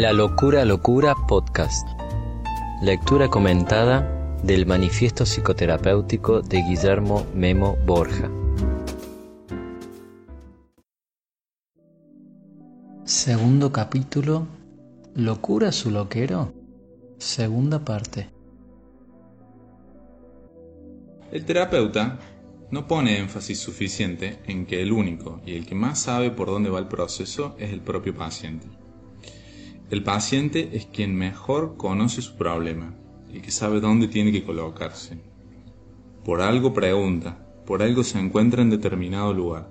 La locura locura podcast. Lectura comentada del manifiesto psicoterapéutico de Guillermo Memo Borja. Segundo capítulo. ¿Locura su loquero? Segunda parte. El terapeuta no pone énfasis suficiente en que el único y el que más sabe por dónde va el proceso es el propio paciente. El paciente es quien mejor conoce su problema y que sabe dónde tiene que colocarse. Por algo pregunta, por algo se encuentra en determinado lugar.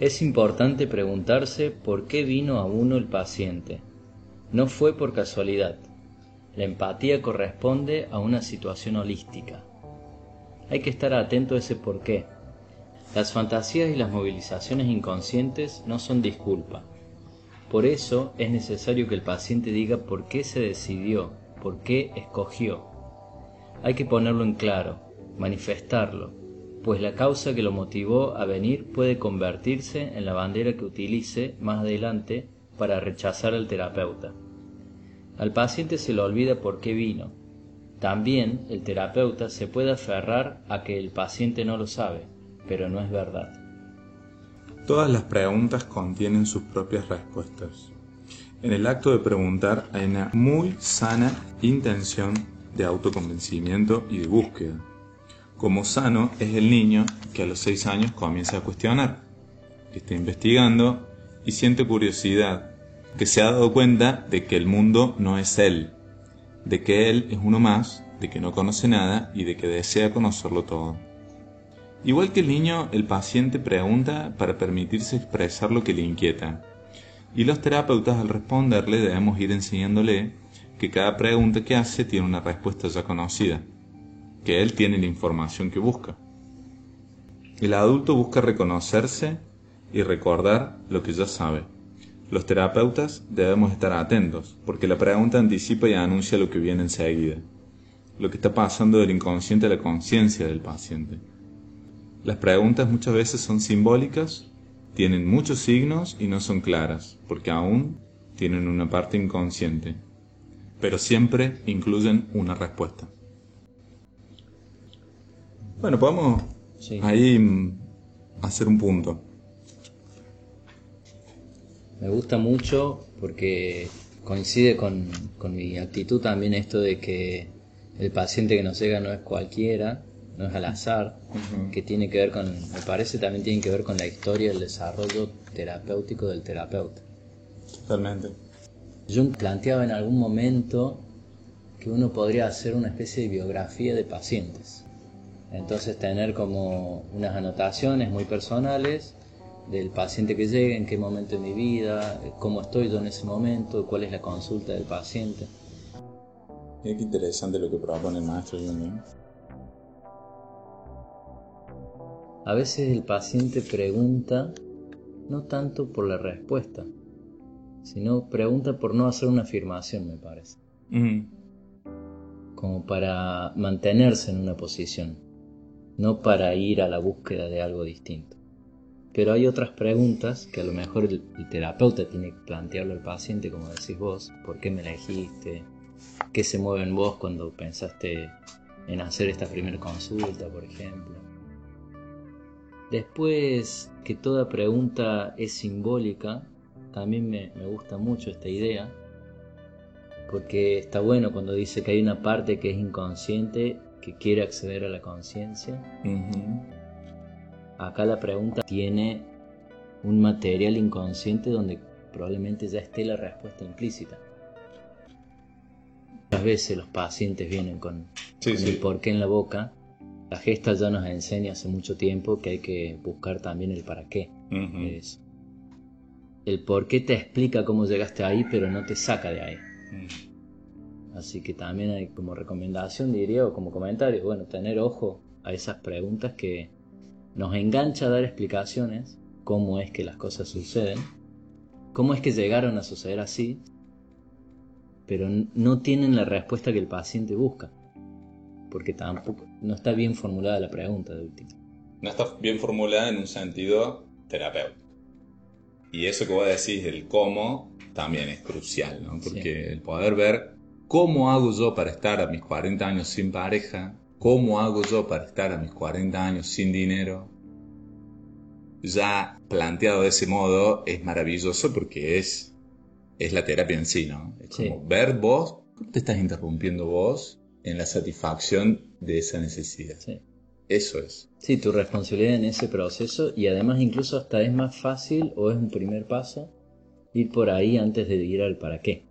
Es importante preguntarse por qué vino a uno el paciente. No fue por casualidad. La empatía corresponde a una situación holística. Hay que estar atento a ese por qué. Las fantasías y las movilizaciones inconscientes no son disculpa. Por eso es necesario que el paciente diga por qué se decidió, por qué escogió. Hay que ponerlo en claro, manifestarlo, pues la causa que lo motivó a venir puede convertirse en la bandera que utilice más adelante para rechazar al terapeuta. Al paciente se le olvida por qué vino. También el terapeuta se puede aferrar a que el paciente no lo sabe, pero no es verdad. Todas las preguntas contienen sus propias respuestas. En el acto de preguntar hay una muy sana intención de autoconvencimiento y de búsqueda. Como sano es el niño que a los seis años comienza a cuestionar, que está investigando y siente curiosidad, que se ha dado cuenta de que el mundo no es él, de que él es uno más, de que no conoce nada y de que desea conocerlo todo. Igual que el niño, el paciente pregunta para permitirse expresar lo que le inquieta. Y los terapeutas al responderle debemos ir enseñándole que cada pregunta que hace tiene una respuesta ya conocida, que él tiene la información que busca. El adulto busca reconocerse y recordar lo que ya sabe. Los terapeutas debemos estar atentos, porque la pregunta anticipa y anuncia lo que viene enseguida, lo que está pasando del inconsciente a la conciencia del paciente. Las preguntas muchas veces son simbólicas, tienen muchos signos y no son claras, porque aún tienen una parte inconsciente, pero siempre incluyen una respuesta. Bueno, podemos ahí hacer un punto. Me gusta mucho porque coincide con, con mi actitud también esto de que el paciente que nos llega no es cualquiera, no es al azar, que tiene que ver con, me parece también tiene que ver con la historia del desarrollo terapéutico del terapeuta. Totalmente. Jung planteaba en algún momento que uno podría hacer una especie de biografía de pacientes. Entonces tener como unas anotaciones muy personales del paciente que llega, en qué momento de mi vida, cómo estoy yo en ese momento, cuál es la consulta del paciente. Mira qué interesante lo que propone el maestro Jung. A veces el paciente pregunta no tanto por la respuesta, sino pregunta por no hacer una afirmación, me parece. Como para mantenerse en una posición, no para ir a la búsqueda de algo distinto. Pero hay otras preguntas que a lo mejor el, el terapeuta tiene que plantearle al paciente, como decís vos, ¿por qué me elegiste? ¿Qué se mueve en vos cuando pensaste en hacer esta primera consulta, por ejemplo? Después que toda pregunta es simbólica, también me, gusta mucho esta idea, porque está bueno cuando dice que hay una parte que es inconsciente que quiere acceder a la conciencia. Acá la pregunta tiene un material inconsciente donde probablemente ya esté la respuesta implícita. Muchas veces los pacientes vienen con, el porqué en la boca la gesta ya nos enseña hace mucho tiempo que hay que buscar también el para qué. El por qué te explica cómo llegaste ahí, pero no te saca de ahí. Así que también hay como recomendación, diría, o como comentario, bueno, tener ojo a esas preguntas que nos engancha a dar explicaciones, cómo es que las cosas suceden, cómo es que llegaron a suceder así, pero no tienen la respuesta que el paciente busca porque tampoco no está bien formulada la pregunta de último. No está bien formulada en un sentido terapéutico. y eso que vos decís, el cómo, también es crucial, ¿no? Porque el poder ver cómo hago yo para estar a mis 40 años sin pareja, cómo hago yo para estar a mis 40 años sin dinero, ya planteado de ese modo es maravilloso porque es, es la terapia en sí, ¿no? Es como ver vos, cómo te estás interrumpiendo vos en la satisfacción de esa necesidad. Sí. Eso es. Sí, tu responsabilidad en ese proceso y además incluso hasta es más fácil o es un primer paso ir por ahí antes de ir al para qué.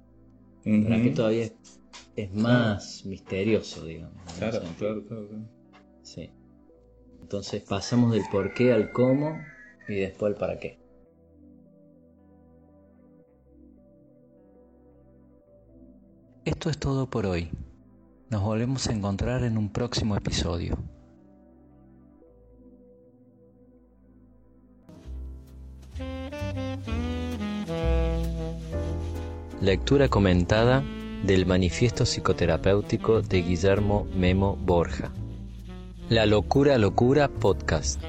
Para qué todavía es, más misterioso, digamos. Claro, claro, claro, claro. Sí. Entonces pasamos del por qué al cómo y después al para qué. Esto es todo por hoy. Nos volvemos a encontrar en un próximo episodio. Lectura comentada del Manifiesto Psicoterapéutico de Guillermo Memo Borja. La locura locura podcast.